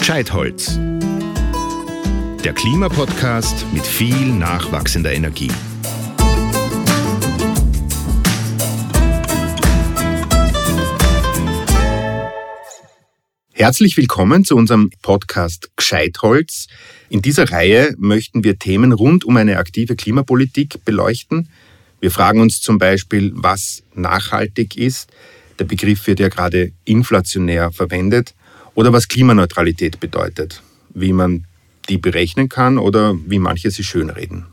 Gescheitholz. Der Klimapodcast mit viel nachwachsender Energie. Herzlich willkommen zu unserem Podcast Gescheitholz. In dieser Reihe möchten wir Themen rund um eine aktive Klimapolitik beleuchten. Wir fragen uns zum Beispiel, was nachhaltig ist. Der Begriff wird ja gerade inflationär verwendet. Oder was Klimaneutralität bedeutet, wie man die berechnen kann oder wie manche sie schönreden.